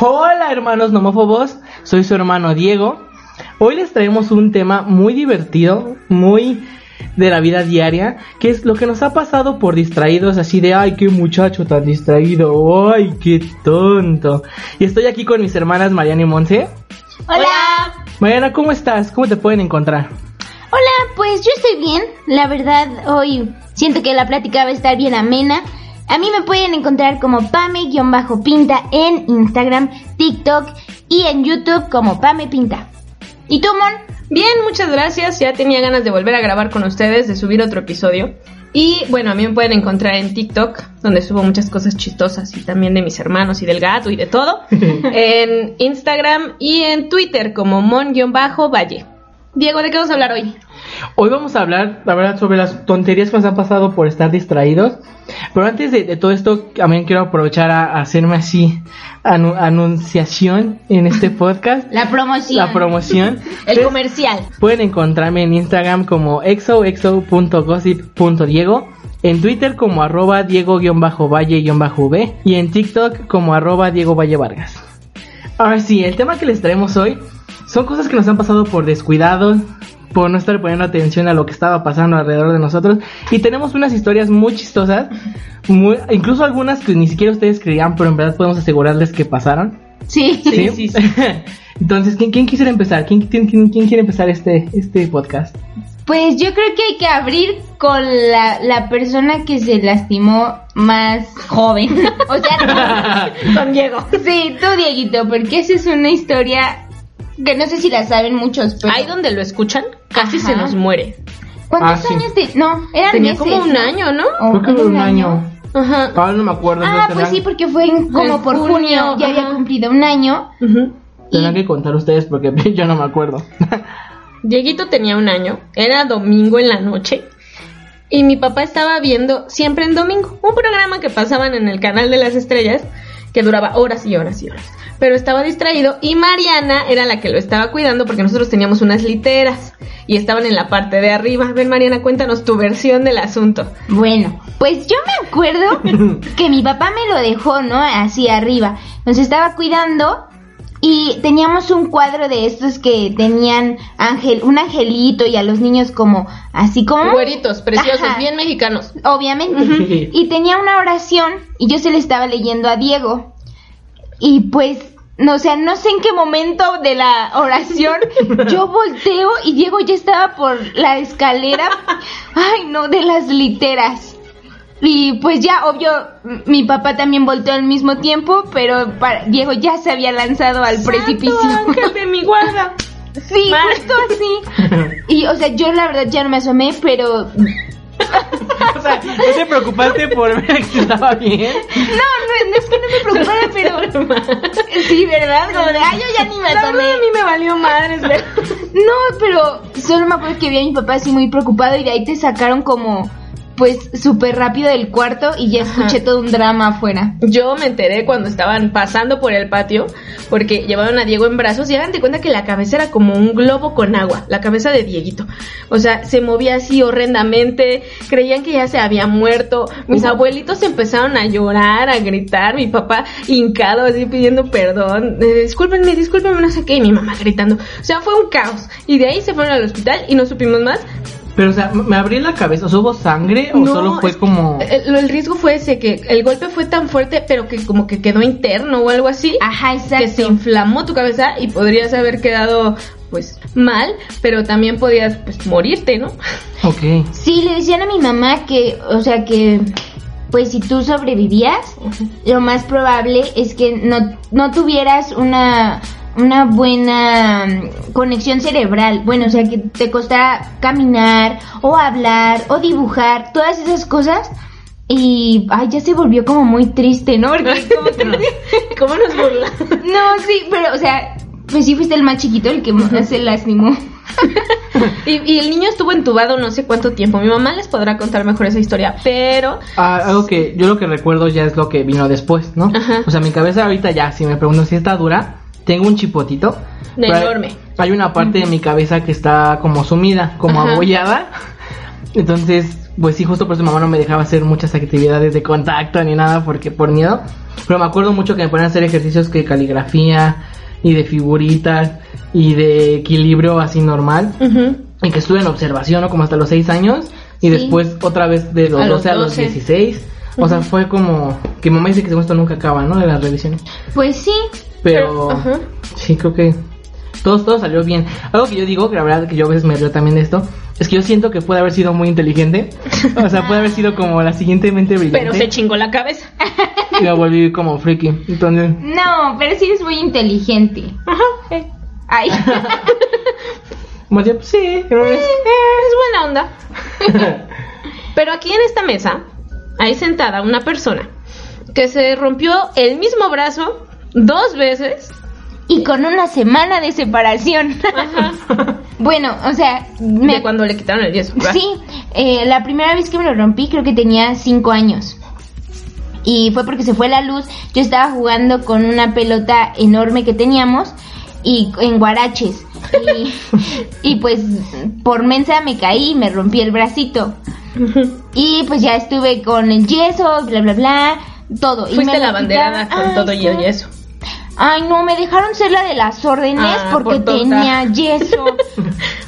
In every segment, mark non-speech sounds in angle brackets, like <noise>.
Hola hermanos nomófobos, soy su hermano Diego. Hoy les traemos un tema muy divertido, muy de la vida diaria, que es lo que nos ha pasado por distraídos, así de, ay, qué muchacho tan distraído, ay, qué tonto. Y estoy aquí con mis hermanas Mariana y Monse. Hola. Mariana, ¿cómo estás? ¿Cómo te pueden encontrar? Hola, pues yo estoy bien. La verdad, hoy siento que la plática va a estar bien amena. A mí me pueden encontrar como Pame-Pinta en Instagram, TikTok y en YouTube como Pame Pinta. ¿Y tú, Mon? Bien, muchas gracias. Ya tenía ganas de volver a grabar con ustedes, de subir otro episodio. Y bueno, a mí me pueden encontrar en TikTok, donde subo muchas cosas chistosas y también de mis hermanos y del gato y de todo. <laughs> en Instagram y en Twitter como mon-valle. Diego, ¿de qué vamos a hablar hoy? Hoy vamos a hablar, la verdad, sobre las tonterías que nos han pasado por estar distraídos. Pero antes de, todo esto, también quiero aprovechar a, hacerme así anunciación en este <laughs> podcast. La promoción. La promoción. <laughs> El comercial. Pueden encontrarme en Instagram como exoexo.gossip.diego. En Twitter como arroba Diego-Valle-V y en TikTok como arroba Diego Valle Vargas. Ahora sí, el tema que les traemos hoy son cosas que nos han pasado por descuidados, por no estar poniendo atención a lo que estaba pasando alrededor de nosotros. Y tenemos unas historias muy chistosas, muy, incluso algunas que ni siquiera ustedes creían, pero en verdad podemos asegurarles que pasaron. Sí, sí, sí. <laughs> Entonces, ¿quién, ¿quién, quisiera empezar? ¿Quién, quién, quién, quiere empezar este, este podcast? Pues yo creo que hay que abrir con la, la persona que se lastimó más joven. <laughs> o sea, <laughs> con Diego. Sí, tú, Dieguito, porque esa es una historia que no sé si la saben muchos, pero... Ahí donde lo escuchan, casi se nos muere. ¿Cuántos Ah, años de...? No, eran Tenía meses, como un ¿no? año, ¿no? Creo que como un año. Ajá. Ahora no me acuerdo. Ah, pues sí, porque fue en- como por junio, junio, ya había ajá. cumplido un año. Ujú. Tendrán que contar ustedes porque <laughs> yo no me acuerdo. Dieguito tenía un año, era domingo en la noche. Y mi papá estaba viendo siempre en domingo un programa que pasaban en el canal de las estrellas que duraba horas y horas y horas. Pero estaba distraído y Mariana era la que lo estaba cuidando porque nosotros teníamos unas literas y estaban en la parte de arriba. Ven Mariana, cuéntanos tu versión del asunto. Bueno, pues yo me acuerdo <laughs> que mi papá me lo dejó, ¿no? Así arriba. Nos estaba cuidando y teníamos un cuadro de estos que tenían ángel, un angelito y a los niños como así como Güeritos, preciosos, Ajá. bien mexicanos. obviamente. Y tenía una oración y yo se le estaba leyendo a Diego. Y pues, no, o sea, no sé en qué momento de la oración <laughs> yo volteo y Diego ya estaba por la escalera, ay no, de las literas. Y pues ya, obvio, mi papá también volteó al mismo tiempo, pero para- Diego ya se había lanzado al precipicio. Santo ángel de mi guarda. <laughs> Sí, justo así. <laughs> Y, o sea, yo la verdad ya no me asomé, pero o sea, ¿no te preocupaste por ver que estaba bien? No, no, no es que no me preocupara, pero. <laughs> Sí, ¿verdad? Como de, ay, yo ya ni me La asomé. a mí me valió madres, ¿verdad? No, pero solo me acuerdo que vi a mi papá así muy preocupado y de ahí te sacaron como, pues, súper rápido del cuarto y ya escuché todo un drama afuera. Yo me enteré cuando estaban pasando por el patio porque llevaban a Diego en brazos y hagan de cuenta que la cabeza era como un globo con agua, la cabeza de Dieguito. O sea, se movía así horrendamente, creían que ya se había muerto. Mis abuelitos empezaron a llorar, a gritar, mi papá hincado así pidiendo perdón, eh, discúlpenme, discúlpenme, no sé qué, y mi mamá gritando. O sea, fue un caos. Y de ahí se fueron al hospital y no supimos más. Pero, o sea, ¿me abrí la cabeza? ¿O sea, hubo sangre o No, solo fue como...? El, el riesgo fue ese, que el golpe fue tan fuerte, pero que como que quedó interno o algo así. Ajá, que se exacto. inflamó tu cabeza y podrías haber quedado pues mal, pero también podías pues morirte, ¿no? Ok. Sí, le decían a mi mamá que, o sea, que, pues, si tú sobrevivías, lo más probable es que no, no tuvieras una una buena mm, conexión cerebral. Bueno, o sea, que te costara caminar o hablar o dibujar, todas esas cosas. Y, ay, ya se volvió como muy triste, ¿no? Porque <laughs> ¿Cómo nos burlamos? <laughs> No, sí, pero, o sea, pues sí fuiste el más chiquito, el que más se lastimó. <laughs> Y, y el niño estuvo entubado no sé cuánto tiempo. Mi mamá les podrá contar mejor esa historia, pero Ah, algo que yo lo que recuerdo ya es lo que vino después, ¿no? Ajá. O sea, mi cabeza ahorita ya, si me pregunto si está dura, tengo un chipotito. hay- enorme. Hay una parte de mi cabeza que está como sumida, como Ajá. abollada. Entonces, pues sí, justo por eso mamá no me dejaba hacer muchas actividades de contacto ni nada porque por miedo. Pero me acuerdo mucho que me ponían a hacer ejercicios que caligrafía y de figuritas y de equilibrio así normal. Ujú. Y que estuve en observación, ¿no? Como hasta los 6 años. Y Sí. después otra vez de los A los 12 a los 12. 16. O sea, fue como que mamá dice que según esto nunca acaba, ¿no? De las revisiones. Pues sí, Pero sí, creo que todo, todo salió bien. Algo que yo digo, que la verdad que yo a veces me río también de esto, es que yo siento que puede haber sido muy inteligente. O sea, puede haber sido como la siguiente mente brillante. Pero se chingó la cabeza. Y me volví como freaky. Entonces, no, pero sí es muy inteligente. Ajá. Eh, Ay, <laughs> más bien, pues sí, pero es- es buena onda. <laughs> Pero aquí en esta mesa hay sentada una persona que se rompió el mismo brazo dos veces. y con una semana de separación. <laughs> bueno, o sea, me De cuando le quitaron el yeso. Sí, eh, la primera vez que me lo rompí creo que tenía cinco años. Y fue porque se fue la luz. Yo estaba jugando con una pelota enorme que teníamos y en guaraches. Y, <laughs> y pues por mensa me caí y me rompí el bracito. <laughs> Y pues ya estuve con el yeso, bla, bla, bla, todo. y Fuiste me lo la banderada con todo y el yeso. Ay, no, me dejaron ser la de las órdenes Ah, porque por tenía yeso. <laughs>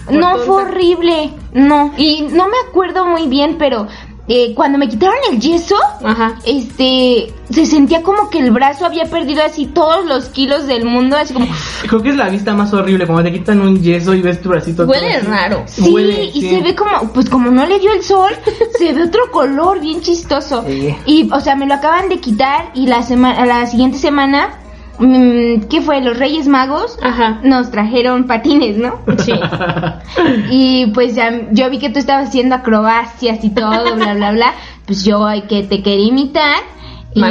No, tonta. fue horrible. No, y no me acuerdo muy bien, pero eh, cuando me quitaron el yeso, Ajá. este, se sentía como que el brazo había perdido así todos los kilos del mundo, así como, creo que es la vista más horrible. Cuando te quitan un yeso y ves tu bracito. Huele raro. sí, Huele, y sí. se ve como, pues como no le dio el sol, <laughs> se ve otro color bien chistoso. Sí. Y, o sea, me lo acaban de quitar y la semana, la siguiente semana, ¿qué fue? Los Reyes Magos Ajá. nos trajeron patines, ¿no? Sí. <laughs> Y pues ya, yo vi que tú estabas haciendo acrobacias y todo, bla, bla, bla. Pues yo que te quería imitar. Y,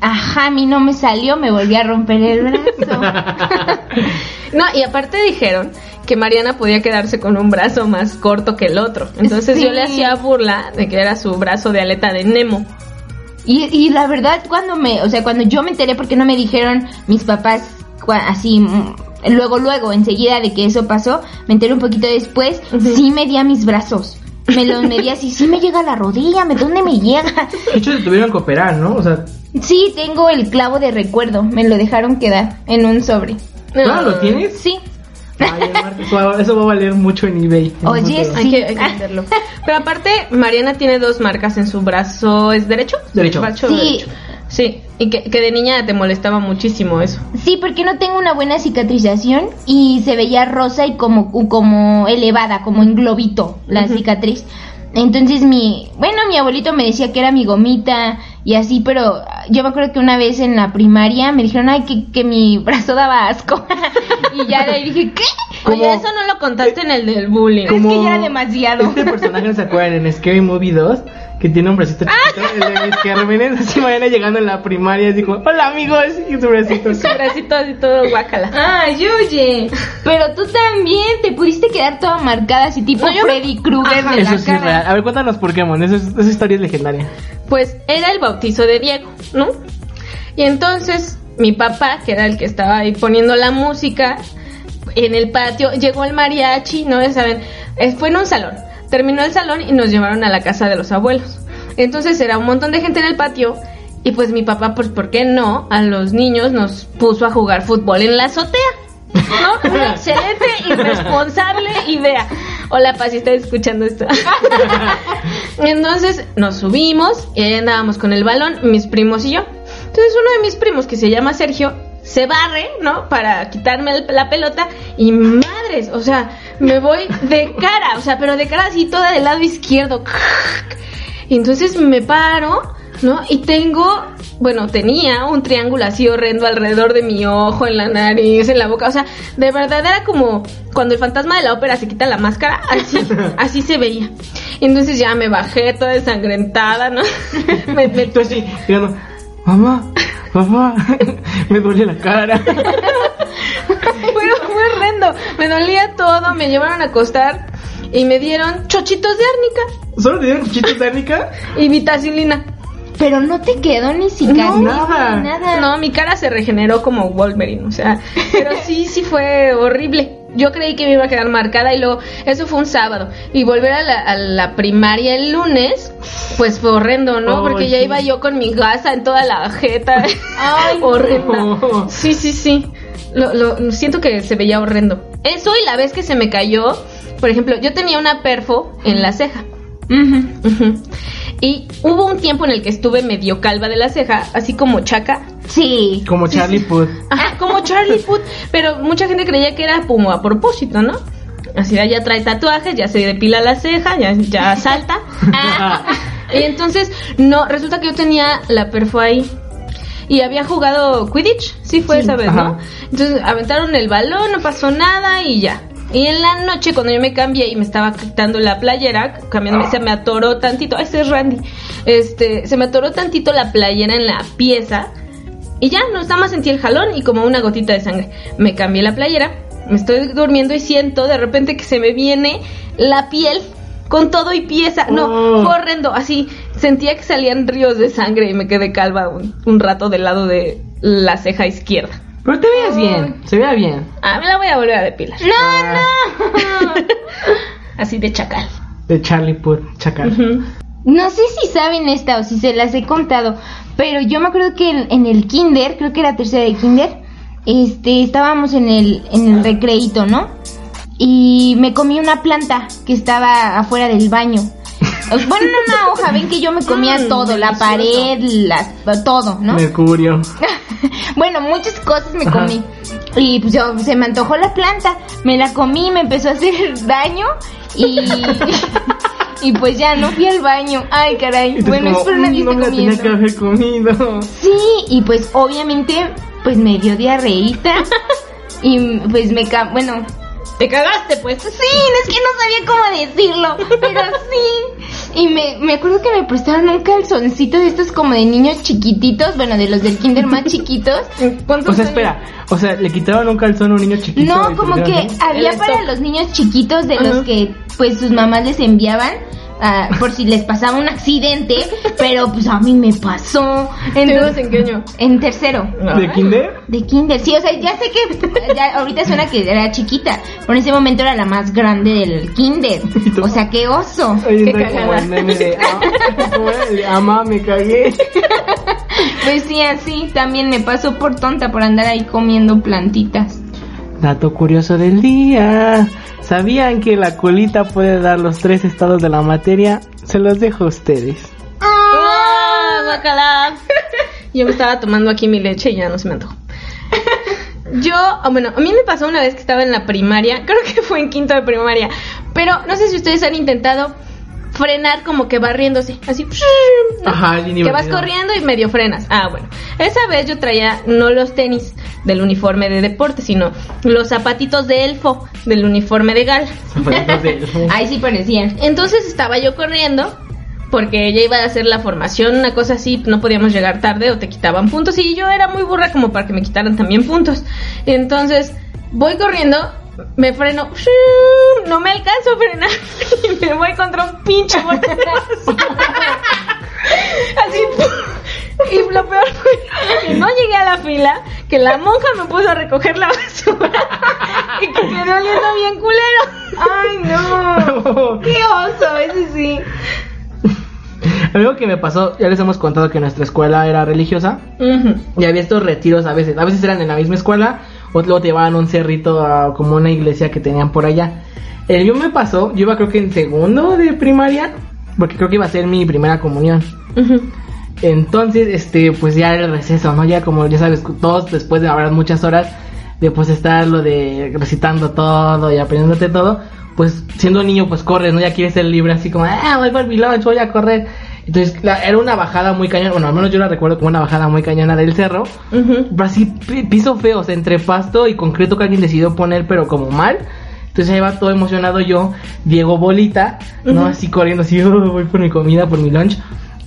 ajá, a mí no me salió, me volví a romper el brazo. <laughs> No, y aparte dijeron que Mariana podía quedarse con un brazo más corto que el otro. Entonces Sí. yo le hacía burla de que era su brazo de aleta de Nemo. Y, y la verdad, cuando me, o sea, cuando yo me enteré, porque no me dijeron mis papás así, mm, luego, luego, enseguida de que eso pasó, me enteré un poquito después, sí medía mis brazos. Me los medía así, sí me llega a la rodilla, ¿me dónde me llega? De hecho, se tuvieron que operar, ¿no? O sea, Sí, tengo el clavo de recuerdo, me lo dejaron quedar en un sobre. ¿claro lo tienes? Sí. Ay, <laughs> eso va a valer mucho en eBay. Oye, futuro. Hay que, hay que <laughs> venderlo. Pero aparte, Mariana tiene dos marcas en su brazo. ¿Es derecho? Derecho. Sí. derecho. Sí, y que, que de niña te molestaba muchísimo eso. Sí, porque no tengo una buena cicatrización y se veía rosa y como, como elevada, como en globito la cicatriz. Entonces mi, bueno, mi abuelito me decía que era mi gomita y así, pero yo me acuerdo que una vez en la primaria me dijeron, ay, que, que mi brazo daba asco. <laughs> y ya de ahí dije, ¿qué? ¿Cómo? Oye, eso no lo contaste en el del bullying. Es que ya era demasiado. Este personaje, ¿no se acuerdan? En Scary Movie 2, que tiene un bracito chiquito, el de mis Cármenes, así mañana llegando en la primaria, así como, hola amigos, y su bracito. Su bracito así todo guácala. Ay, oye, pero tú también te pudiste quedar toda marcada así tipo No, Freddy Krueger de eso la sí cara. es real. A ver, cuéntanos por qué, Mon, esa, es- esa historia es legendaria. Pues era el bautizo de Diego, ¿no? Y entonces mi papá, que era el que estaba ahí poniendo la música en el patio, llegó el mariachi, ¿no? Saben, eh, fue en un salón. Terminó el salón y nos llevaron a la casa de los abuelos. Entonces era un montón de gente en el patio y pues mi papá, pues ¿por qué no? A los niños nos puso a jugar fútbol en la azotea. ¿No? <laughs> Una excelente y responsable idea. Hola, Paz, si estás escuchando esto. <laughs> Entonces nos subimos y ahí andábamos con el balón, mis primos y yo. Entonces uno de mis primos, que se llama Sergio, se barre, ¿no? Para quitarme la pelota y madres, o sea, me voy de cara, o sea, pero de cara así toda del lado izquierdo. Y entonces me paro, ¿no? Y tengo bueno, tenía un triángulo así horrendo alrededor de mi ojo, en la nariz, en la boca. O sea, de verdad era como cuando el fantasma de la ópera se quita la máscara, así, <laughs> así se veía. Entonces ya me bajé toda desangrentada, ¿no? <laughs> me, me... Tú así, digamos, mamá, mamá, <laughs> me duele la cara. Bueno, fue horrendo. Me dolía todo, me llevaron a acostar y me dieron chochitos de árnica. ¿Solo te dieron chochitos de árnica? Y vitacilina. Pero no te quedó ni cicatriz, nada. nada. No, mi cara se regeneró como Wolverine, o sea, pero sí, sí fue horrible. Yo creí que me iba a quedar marcada y luego, eso fue un sábado. Y volver a la, primaria el lunes, pues fue horrendo, ¿no? Porque ya iba yo con mi gasa en toda la jeta. <laughs> Ay, horrendo. Sí, sí, sí. Lo, lo, siento que se veía horrendo. Eso y la vez que se me cayó, por ejemplo, yo tenía una perfo en la ceja. Y hubo un tiempo en el que estuve medio calva de la ceja, así como chaca. Sí. Como Charlie Puth. Ajá, como Charlie Puth. Pero mucha gente creía que era como a propósito, ¿no? Así ya trae tatuajes, ya se depila la ceja, ya, ya <laughs> salta. y entonces, no, resulta que yo tenía la perfo ahí. Y había jugado Quidditch, sí fue esa vez, ¿no? Entonces aventaron el balón, no pasó nada y ya. Y en la noche, cuando yo me cambié y me estaba quitando la playera, cambiando, se me atoró tantito. Ese es Randy. Este, se me atoró tantito la playera en la pieza. Y ya, no, nada más sentí el jalón y como una gotita de sangre. Me cambié la playera, me estoy durmiendo y siento de repente que se me viene la piel con todo y pieza. No, oh. fue horrendo. Así, sentía que salían ríos de sangre y me quedé calva un rato del lado de la ceja izquierda. Pero te veías bien, se veía bien. Ah, me la voy a volver a depilar. No, no. <laughs> Así de chacal. De Charlie Puth, chacal. No sé si saben esta o si se las he contado, pero yo me acuerdo que en, el kinder, creo que era tercera de kinder, este, estábamos en el, en el recreito, ¿no? Y me comí una planta que estaba afuera del baño. Bueno, en una hoja, ven que yo me comía todo, la pared, todo, ¿no? Mercurio. <laughs> bueno, muchas cosas me comí. Y pues yo, se me antojó la planta, me la comí, me empezó a hacer <laughs> daño y... <laughs> y pues ya no fui al baño. Ay, caray. Bueno, espero nadie no esté comiendo. Tenía que haber comido. Sí, y pues obviamente pues me dio diarreíta y pues me bueno, te cagaste, pues. Sí, es que no sabía cómo decirlo, pero sí. Y me, me acuerdo que me prestaron un calzoncito de estos como de niños chiquititos, bueno, de los del kinder más chiquitos. <laughs> O sea, espera, o sea, le quitaron un calzón a un niño chiquito. No, como que había para los niños chiquitos de los que pues sus mamás les enviaban Ah, por si les pasaba un accidente, pero pues a mí me pasó. Entonces, ¿En qué año? En tercero. ¿De kinder? De kinder, sí, o sea, ya sé que ya, ahorita suena que era chiquita, pero en ese momento era la más grande del kinder. <laughs> O sea, qué oso. qué cagada. ama, me cagué. <laughs> Pues sí, así también me pasó por tonta por andar ahí comiendo plantitas. Dato curioso del día. ¿Sabían que la colita puede dar los tres estados de la materia? Se los dejo a ustedes. ¡Ah! <laughs> Yo me estaba tomando aquí mi leche y ya no se me antojó. <laughs> Yo, ah, bueno, a mí me pasó una vez que estaba en la primaria, creo que fue en quinto de primaria, pero no sé si ustedes han intentado frenar como que barriéndose, así, <laughs> Ajá, que vas corriendo y medio frenas. Ah, bueno, esa vez yo traía no los tenis del uniforme de deporte, sino los zapatitos de elfo del uniforme de gala. <laughs> Ahí sí parecían. Entonces estaba yo corriendo porque ella iba a hacer la formación, una cosa así, no podíamos llegar tarde o te quitaban puntos y yo era muy burra como para que me quitaran también puntos. Entonces voy corriendo me freno, no me alcanzo a frenar <laughs> y me voy contra un pinche Así, y lo peor fue que no llegué a la fila, que la monja me puso a recoger la basura <laughs> y que quedé oliendo bien culero. Ay, no. <laughs> Qué oso, ese sí. Algo que me pasó, ya les hemos contado que nuestra escuela era religiosa y había estos retiros a veces, a veces eran en la misma escuela o luego te llevaban un cerrito a como una iglesia que tenían por allá. El mío me pasó, yo iba creo que en segundo de primaria, porque creo que iba a ser mi primera comunión. Entonces, este, pues ya era el receso, ¿no? Ya como ya sabes, todos después de haber muchas horas de pues estar lo de recitando todo y aprendiéndote todo, pues siendo niño pues corres, ¿no? Ya quieres ser libre así como, ah, voy por mi lunch, voy a correr. Entonces era una bajada muy cañona, bueno, al menos yo la recuerdo como una bajada muy cañona del cerro. Así piso feo, o sea, entre pasto y concreto que alguien decidió poner, pero como mal. Entonces ahí va todo emocionado yo, Diego Bolita, ¿no? Así corriendo, así, <laughs> oh, voy por mi comida, por mi lunch.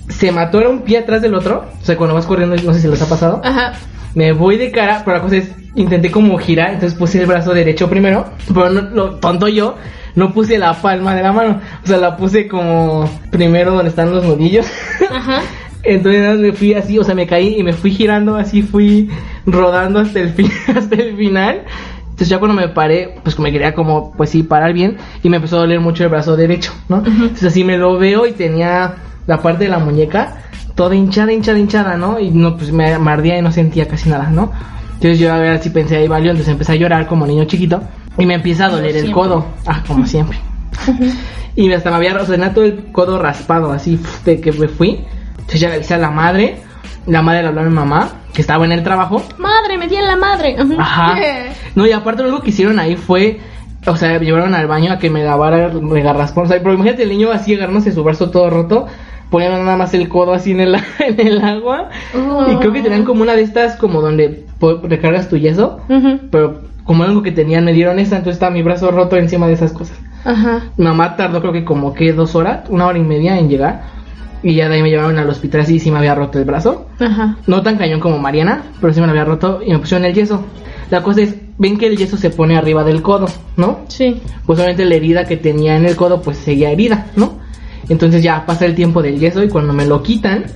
Se mató, era un pie atrás del otro. O sea, cuando vas corriendo, no sé si les ha pasado. Ajá. Me voy de cara, pero la cosa es, intenté como girar, entonces puse el brazo derecho primero, pero no, lo tonto yo, no puse la palma de la mano, o sea, la puse como primero donde están los nudillos. <laughs> Ajá. Entonces me fui así, o sea, me caí y me fui girando así, fui rodando hasta el, fin, <laughs> hasta el final. Entonces ya cuando me paré, pues me quería como, pues sí, parar bien y me empezó a doler mucho el brazo derecho, ¿no? Entonces así me lo veo y tenía la parte de la muñeca toda hinchada, hinchada, hinchada, ¿no? Y no, pues me ardía y no sentía casi nada, ¿no? Entonces yo a ver si pensé ahí valió, entonces empecé a llorar como niño chiquito y me empieza a doler el codo, ah, como siempre. y hasta me había, o sea, todo el codo raspado así de que me fui. Entonces ya le avisé a la madre, la madre le habló a mi mamá que estaba en el trabajo. Madre, me di en la madre. Ajá. No, y aparte lo que hicieron ahí fue, o sea, me llevaron al baño a que me lavara me garraspón. O sea, pero imagínate el niño así agarrándose su brazo todo roto, poniendo nada más el codo así en el, <laughs> en el agua. Y creo que tenían como una de estas, como donde recargas tu yeso. Pero como algo que tenían, me dieron esa, entonces estaba mi brazo roto encima de esas cosas. Ajá. mamá tardó creo que como que dos horas, una hora y media en llegar. Y ya de ahí me llevaron al hospital así sí me había roto el brazo. Ajá. No tan cañón como Mariana, pero sí me lo había roto y me pusieron el yeso. La cosa es, ven que el yeso se pone arriba del codo, ¿no? Sí. Pues obviamente la herida que tenía en el codo pues seguía herida, ¿no? Entonces ya pasa el tiempo del yeso y cuando me lo quitan,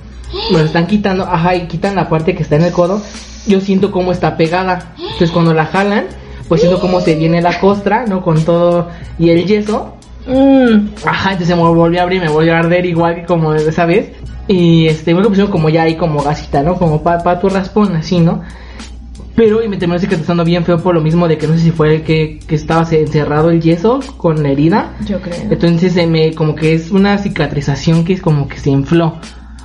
me lo están quitando, ajá, y quitan la parte que está en el codo, yo siento cómo está pegada. Entonces cuando la jalan, pues siento cómo se viene la costra, ¿no? Con todo y el yeso Mm. Ajá, entonces me volvió a abrir, me volvió a arder igual que como esa vez. Y este, me pusieron como ya ahí como gasita, ¿no? Como para pa tu raspón, así, ¿no? Pero y me terminó cicatrizando bien feo por lo mismo de que no sé si fue el que, que estaba encerrado el yeso con la herida. Yo creo. Entonces se me, como que es una cicatrización que es como que se infló.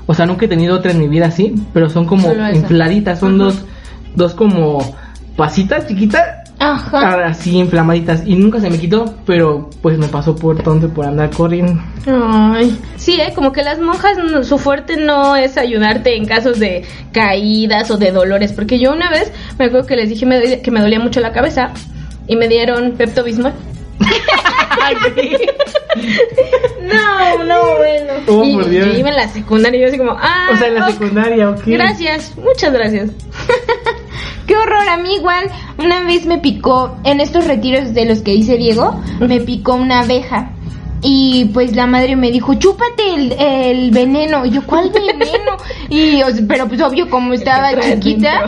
O sea, nunca he tenido otra en mi vida así, pero son como infladitas, son dos, dos como pasitas chiquitas Ajá. Así inflamaditas. Y nunca se me quitó, pero pues me pasó por tonto por andar corriendo. Ay. Sí, ¿eh? como que las monjas, su fuerte no es ayudarte en casos de caídas o de dolores. Porque yo una vez me acuerdo que les dije que me dolía mucho la cabeza y me dieron Pepto Bismol. <laughs> no, no, bueno. Oh, y, por Dios. Yo iba en la secundaria y yo así como, ah. O sea, en la secundaria, ok. Gracias, muchas gracias. <laughs> Qué horror, a mí igual una vez me picó, en estos retiros de los que dice Diego, me picó una abeja. Y pues la madre me dijo, chúpate el, el veneno. Y yo, ¿cuál <laughs> veneno? Y, pero pues obvio, como estaba chiquita,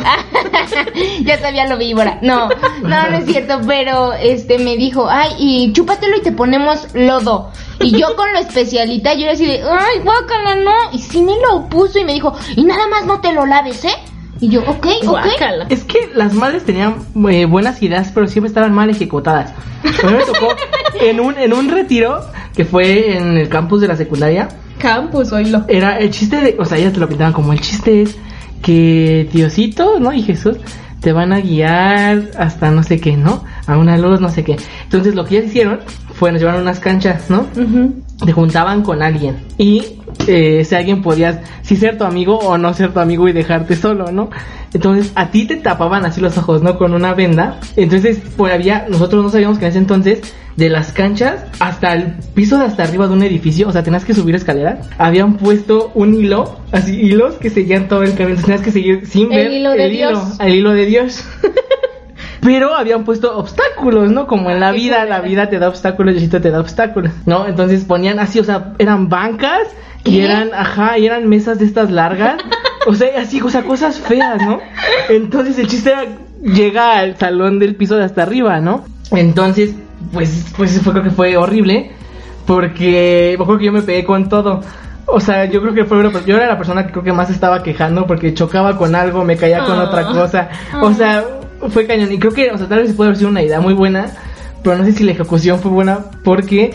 <laughs> ya sabía lo víbora. No, no, no es cierto, pero este me dijo, ay, y chúpatelo y te ponemos lodo. Y yo con lo especialita, yo era así de, ay, guácala, no. Y sí me lo puso y me dijo, y nada más no te lo laves, ¿eh? Y yo, ok, ok. Es que las madres tenían eh, buenas ideas, pero siempre estaban mal ejecutadas. A mí me tocó <laughs> en un, en un retiro que fue en el campus de la secundaria. Campus, oílo. Era el chiste de, o sea, ellas te lo pintaban como el chiste es que Diosito, ¿no? Y Jesús te van a guiar hasta no sé qué, ¿no? A una luz, no sé qué. Entonces lo que ellas hicieron fue nos llevaron unas canchas, ¿no? Te juntaban con alguien y eh, ese alguien podías si ser tu amigo o no ser tu amigo y dejarte solo, ¿no? Entonces a ti te tapaban así los ojos, ¿no? Con una venda. Entonces por había, nosotros no sabíamos que en ese entonces de las canchas hasta el piso de hasta arriba de un edificio, o sea, tenías que subir escaleras, habían puesto un hilo, así hilos que seguían todo el camino, tenías que seguir sin ver el hilo de Dios. el hilo de Dios. <laughs> pero habían puesto obstáculos, ¿no? Como en la vida, la vida te da obstáculos, Diosito te da obstáculos, ¿no? Entonces ponían así, o sea, eran bancas y eran, ajá, y eran mesas de estas largas, o sea, así, o sea, cosas feas, ¿no? Entonces el chiste era, llega al salón del piso de hasta arriba, ¿no? Entonces, pues, pues fue, creo que fue horrible, porque, me que yo me pegué con todo. O sea, yo creo que fue yo era la persona que creo que más estaba quejando porque chocaba con algo, me caía con otra ah. cosa. O sea, fue cañón. Y creo que, o sea, tal vez puede haber sido una idea muy buena, pero no sé si la ejecución fue buena porque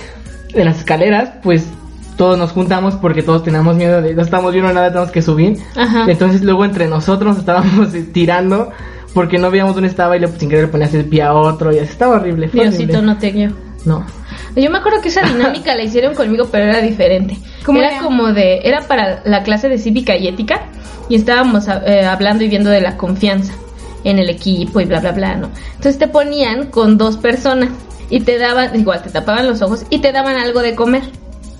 en las escaleras, pues todos nos juntamos porque todos teníamos miedo de no estamos viendo nada, tenemos que subir. Entonces luego entre nosotros estábamos tirando porque no veíamos dónde estaba y le, sin querer le ponías el pie a otro y así estaba horrible. Diosito no te guió. No. Yo me acuerdo que esa dinámica la hicieron conmigo, pero era diferente. ¿Cómo era, era? como de, era para la clase de cívica y ética y estábamos eh, hablando y viendo de la confianza en el equipo y bla bla bla, ¿no? Entonces te ponían con dos personas y te daban, igual te tapaban los ojos y te daban algo de comer.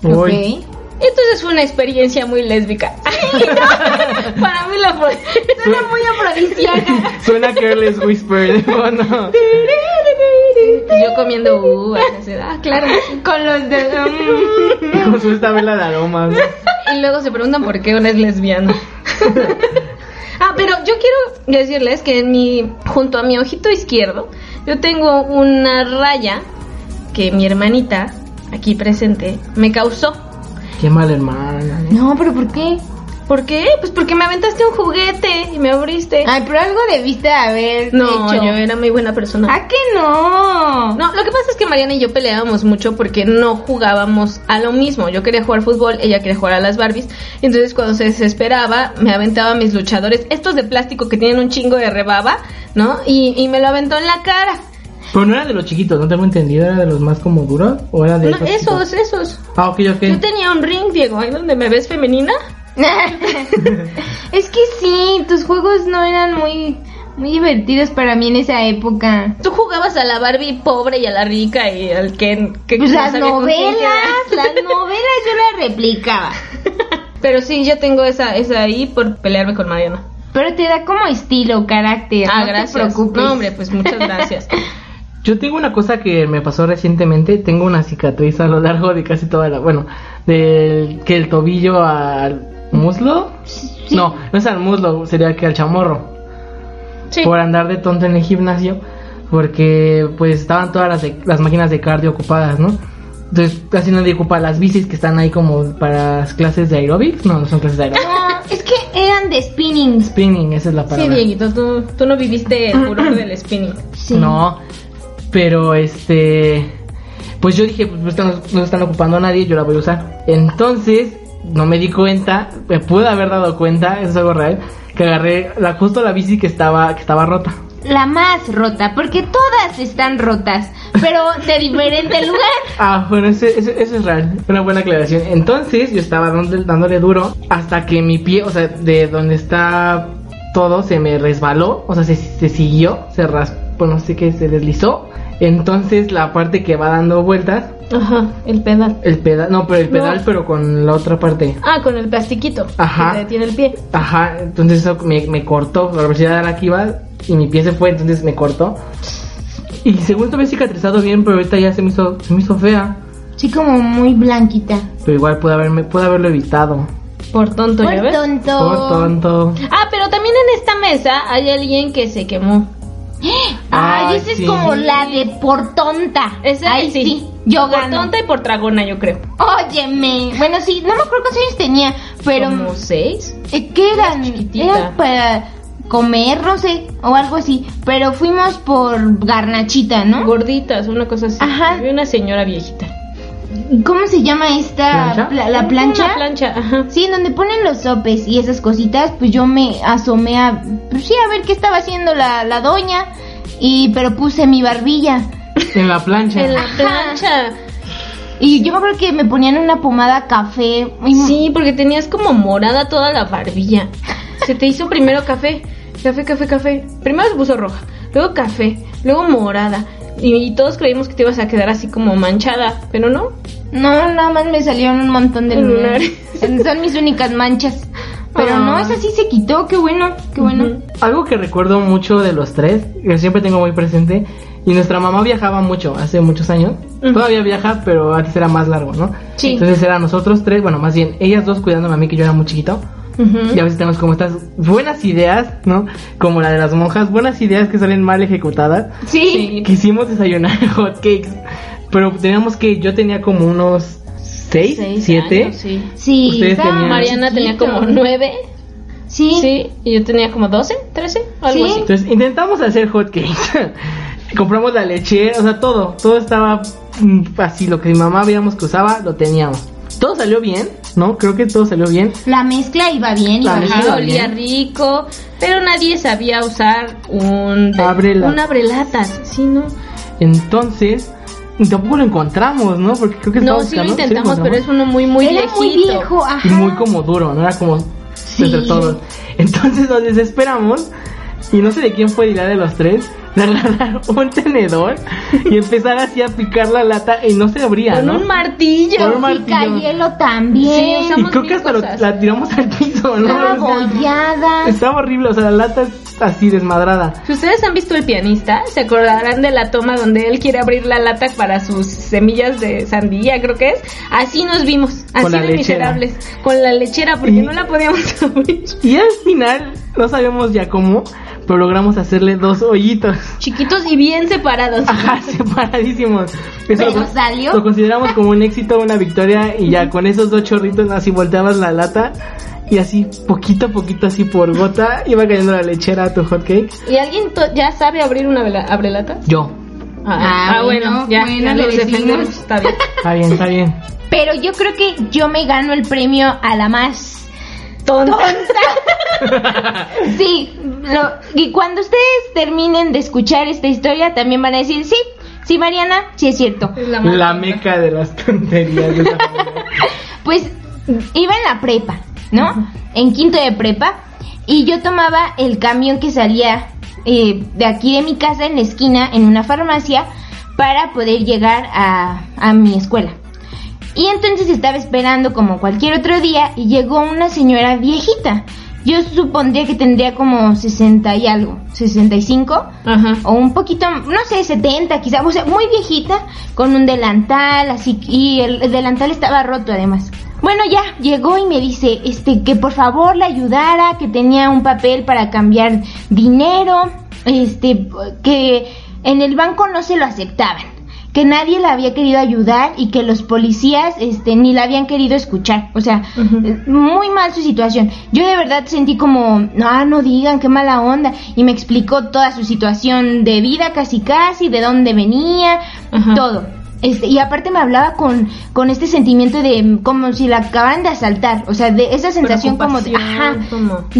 Uy. Ok. Entonces fue una experiencia muy lésbica. <laughs> Para mí fue. Suena muy afrodisíaca. <laughs> Suena Careless Whisper <laughs> de fondo. Yo comiendo uvas, así, ah, claro. Con los de... mm. Con su esta vela de aromas. ¿no? Y luego se preguntan por qué una es lesbiana. Ah, pero yo quiero decirles que en mi, junto a mi ojito izquierdo, yo tengo una raya que mi hermanita, aquí presente, me causó. Qué mal hermana. ¿eh? No, pero ¿por qué? ¿Por qué? Pues porque me aventaste un juguete y me abriste. Ay, pero algo debiste haber no, hecho. yo era muy buena persona. ¿A qué no? No, lo que pasa es que Mariana y yo peleábamos mucho porque no jugábamos a lo mismo. Yo quería jugar fútbol, ella quería jugar a las Barbies. Entonces cuando se desesperaba, me aventaba mis luchadores, estos de plástico que tienen un chingo de rebaba, ¿no? Y, y me lo aventó en la cara. Pero no era de los chiquitos, no tengo entendido, era de los más como duros o era de No, esos esos. Ah, ok, ok. Yo tenía un ring, Diego, ahí donde me ves femenina. <laughs> es que sí, tus juegos no eran muy muy divertidos para mí en esa época. Tú jugabas a la Barbie pobre y a la rica y al Ken. Que Pues las novelas, las <laughs> novelas yo las replicaba. Pero sí, yo tengo esa, esa ahí por pelearme con Mariana. Pero te da como estilo, carácter. Ah, no gracias. te preocupes. No, hombre, pues muchas gracias. <laughs> Yo tengo una cosa que me pasó recientemente, tengo una cicatriz a lo largo de casi toda la, bueno, del que el tobillo al muslo. Sí. No, no es al muslo, sería que al chamorro. Sí. Por andar de tonto en el gimnasio, porque pues estaban todas las, de- las máquinas de cardio ocupadas, ¿no? Entonces casi nadie ocupa las bicis que están ahí como para las clases de aerobics. No, no son clases de aerobics. No, es que eran de spinning. Spinning, esa es la palabra. Sí, Dieguito, tú, tú no viviste el furor del spinning. Sí. No, pero este. Pues yo dije, pues no están, no están ocupando a nadie, yo la voy a usar. Entonces, no me di cuenta, me pude haber dado cuenta, eso es algo real, que agarré la, justo la bici que estaba, que estaba rota. La más rota, porque todas están rotas, pero de diferente <laughs> lugar. Ah, bueno, eso, eso, eso es real, una buena aclaración. Entonces, yo estaba dándole, dándole duro hasta que mi pie, o sea, de donde está todo, se me resbaló, o sea, se, se siguió, se raspó, no sé qué, se deslizó. Entonces, la parte que va dando vueltas, Ajá, el pedal. El pedal, no, pero el No. pedal, pero con la otra parte. Ah, con el plastiquito. Ajá. Que te detiene el pie. Ajá, entonces eso me, me cortó, la velocidad a la que iba y mi pie se fue, entonces me cortó. Y según se había cicatrizado bien, pero ahorita ya se me hizo, se me hizo fea. Sí, como muy blanquita. Pero igual pude haberme, pude haberlo evitado. Por tonto, ¿ya Por ves? tonto. Por tonto. Ah, pero también en esta mesa hay alguien que se quemó. <gasps> Ay, Ay, esa es sí. como la de por tonta. Esa Ahí sí. Yo por gano. tonta y por tragona, yo creo. Óyeme. Bueno, sí, no me acuerdo cuántos años tenía, pero. ¿Como seis? Eh, ¿Qué eran? Eran para comer, no sé, o algo así. Pero fuimos por garnachita, ¿no? Gorditas, una cosa así. Ajá. Había una señora viejita. ¿Cómo se llama esta? ¿Plancha? pla- la plancha. Una plancha, ajá. Sí, en donde ponen los sopes y esas cositas, pues yo me asomé a, pues sí, a ver qué estaba haciendo la, la doña, y pero puse mi barbilla. <laughs> En la plancha. En la plancha. Y yo me acuerdo que me ponían una pomada café. y- Sí, porque tenías como morada toda la barbilla. Se te hizo primero café, café, café, café. Primero se puso roja, luego café, luego morada. Y, y todos creímos que te ibas a quedar así como manchada, pero no. No, nada más me salieron un montón de lunares. Lunares. Son mis únicas manchas. Pero no, Ah. esa sí se quitó, qué bueno, qué bueno. Algo que recuerdo mucho de los tres, que siempre tengo muy presente, y nuestra mamá viajaba mucho hace muchos años. Todavía viaja, pero antes era más largo, ¿no? Sí. Entonces eran nosotros tres, bueno, más bien ellas dos cuidándome a mí que yo era muy chiquito. Ujú. Y a veces tenemos como estas buenas ideas, ¿no? Como la de las monjas, buenas ideas que salen mal ejecutadas. Sí. Quisimos desayunar <laughs> hot cakes, pero teníamos que, yo tenía como unos seis, Seis siete. años, sí. Sí, Ustedes tenían- Mariana tenía como nueve, Sí. sí, y yo tenía como doce, trece, algo Sí. así. Entonces intentamos hacer hot cakes. <laughs> Compramos la leche, o sea, todo, todo estaba mm, así, lo que mi mamá veíamos que usaba, lo teníamos. Todo salió bien, ¿no? Creo que todo salió bien. La mezcla iba bien, La iba iba olía bien. rico, pero nadie sabía usar un Abrelatas. un abrelatas, sí, ¿no? Entonces, tampoco lo encontramos, ¿no? Porque creo que No, sí lo intentamos, pero es uno muy, muy Era viejito. muy viejo, ajá. Y muy como duro, ¿no? Era como entre todos. Entonces nos desesperamos y no sé de quién fue idea de los tres de agarrar un tenedor y empezar así a picar la lata y no se abría, Con ¿no? un martillo. Con un martillo. hielo también. Sí, y creo que hasta lo- la tiramos al piso, ¿no? Bollada. estaba horrible, o sea, la lata es así desmadrada. Si ustedes han visto el pianista, se acordarán de la toma donde él quiere abrir la lata para sus semillas de sandía, creo que es. Así nos vimos, así de miserables, con la lechera, porque Y- no la podíamos <laughs> abrir. Y al final, no sabíamos ya cómo, pero logramos hacerle dos hoyitos. Chiquitos y bien separados. <laughs> Ajá, separadísimos. Eso Pero lo, salió. lo consideramos como un éxito, una victoria y ya con esos dos chorritos así volteabas la lata y así poquito a poquito así por gota iba cayendo la lechera a tu hot cake. ¿Y alguien to- ya sabe abrir una abrelata? Yo. Ah, bueno, ya, bueno, ya le los decimos. defendemos, está bien. Está bien, está bien. Pero yo creo que yo me gano el premio a la más Tonta. <laughs> Sí, lo- y cuando ustedes terminen de escuchar esta historia también van a decir, sí, sí Mariana, sí es cierto. Es la meca de las tonterías de. <laughs> Pues iba en la prepa, ¿no? En quinto de prepa y yo tomaba el camión que salía eh, de aquí de mi casa en la esquina en una farmacia para poder llegar a, a mi escuela. Y entonces estaba esperando como cualquier otro día y llegó una señora viejita. Yo supondría que tendría como 60 y algo, 65 Ajá. o un poquito, no sé, 70 quizá, o sea, muy viejita, con un delantal, así, y el, el delantal estaba roto además. Bueno, ya, llegó y me dice, este, que por favor la ayudara, que tenía un papel para cambiar dinero, este, que en el banco no se lo aceptaban, que nadie la había querido ayudar y que los policías, este, ni la habían querido escuchar, o sea, Ujú. muy mal su situación. Yo de verdad sentí como, ah, no digan, qué mala onda. Y me explicó toda su situación de vida, casi casi, de dónde venía, todo. Este, y aparte me hablaba con, con este sentimiento de como si la acabaran de asaltar, o sea, de esa sensación como de, ajá,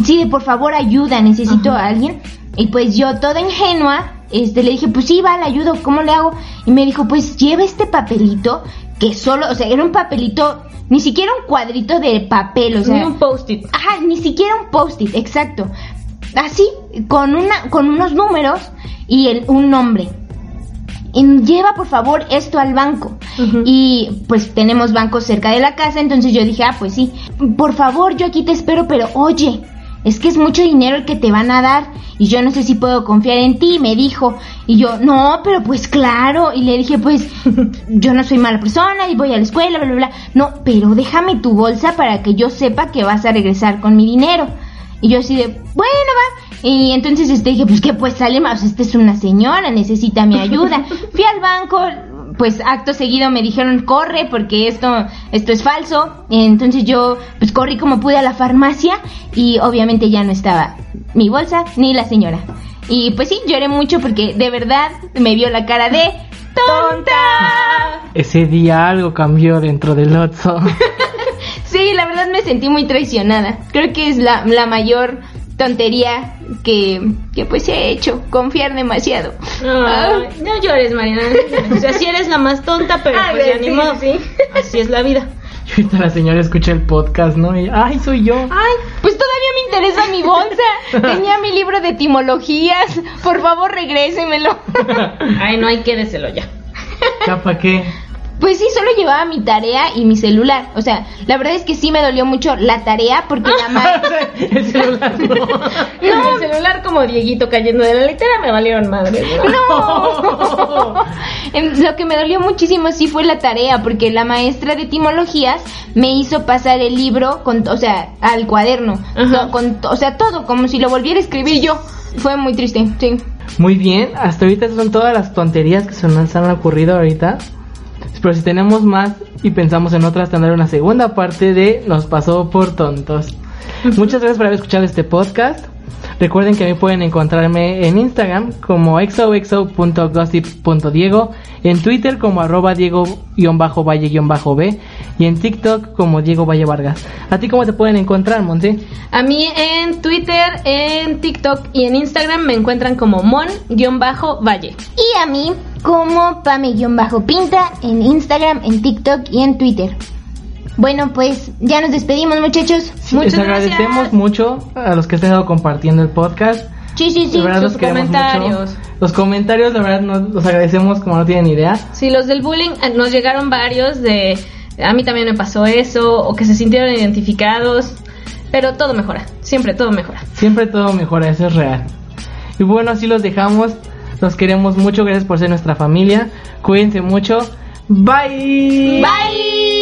sí, de por favor ayuda, necesito Ajá. a alguien. Y pues yo, toda ingenua, este, le dije, pues sí, va, le ayudo, ¿cómo le hago? Y me dijo, pues lleva este papelito, que solo, o sea, era un papelito, ni siquiera un cuadrito de papel, o sea, Ni un post-it. Ajá, ni siquiera un post-it, exacto. Así, con una, con unos números y el, un nombre. Y lleva por favor esto al banco. Y pues tenemos bancos cerca de la casa, entonces yo dije, ah, pues sí. Por favor, yo aquí te espero, pero oye, es que es mucho dinero el que te van a dar y yo no sé si puedo confiar en ti, me dijo. Y yo, no, pero pues claro. Y le dije, pues <laughs> yo no soy mala persona y voy a la escuela, bla, bla, bla. No, pero déjame tu bolsa para que yo sepa que vas a regresar con mi dinero. Y yo así de, bueno, va. Y entonces este dije, pues que pues sale más, esta es una señora, necesita mi ayuda. <laughs> Fui al banco, pues acto seguido me dijeron, corre porque esto, esto es falso. Entonces yo pues corrí como pude a la farmacia y obviamente ya no estaba mi bolsa ni la señora. Y pues sí, lloré mucho porque de verdad me vio la cara de tonta. <laughs> Ese día algo cambió dentro del Otso. <laughs> Sí, la verdad me sentí muy traicionada. Creo que es la, la mayor tontería que, que pues he hecho, confiar demasiado. Ay, no llores, Mariana. O sea, sí eres la más tonta, pero A pues ver, ya ni sí, modo. sí. Así es la vida. <laughs> Y ahorita la señora escucha el podcast, ¿no? Y, ay, soy yo. Ay, pues todavía me interesa mi bolsa. <laughs> Tenía mi libro de etimologías. Por favor, regrésemelo. <laughs> Ay, no hay que déselo ya. ¿Ya para qué? Pues sí, solo llevaba mi tarea y mi celular. O sea, la verdad es que sí me dolió mucho la tarea porque la <laughs> el celular no. <laughs> No. El celular como Dieguito cayendo de la litera me valieron madre. ¡No! <laughs> Em, Lo que me dolió muchísimo sí fue la tarea, porque la maestra de etimologías me hizo pasar el libro, con, o sea, al cuaderno, Ajá. con, o sea, todo, como si lo volviera a escribir yo. Fue muy triste, sí. Muy bien, hasta ahorita son todas las tonterías que se nos han ocurrido ahorita. Pero si tenemos más y pensamos en otras, tendré una segunda parte de Nos pasó por tontos. Muchas gracias por haber escuchado este podcast. Recuerden que a mí pueden encontrarme en Instagram como exoexo.gossip.diego, en Twitter como arroba diego-valle-b y en TikTok como Diego Valle Vargas. ¿A ti cómo te pueden encontrar, Monse? A mí en Twitter, en TikTok y en Instagram me encuentran como mon-valle. Y a mí como Pame-Pinta en Instagram, en TikTok y en Twitter. Bueno, pues ya nos despedimos, muchachos. Les agradecemos mucho a los que estén compartiendo el podcast. Sí, sí, sí. los comentarios. Los comentarios, de verdad, nos, los agradecemos como no tienen idea. Sí, los del bullying, eh, nos llegaron varios de. A mí también me pasó eso, o que se sintieron identificados. Pero todo mejora, siempre todo mejora. Siempre todo mejora, eso es real. Y bueno, así los dejamos. Los queremos mucho, gracias por ser nuestra familia. Cuídense mucho. Bye. Bye.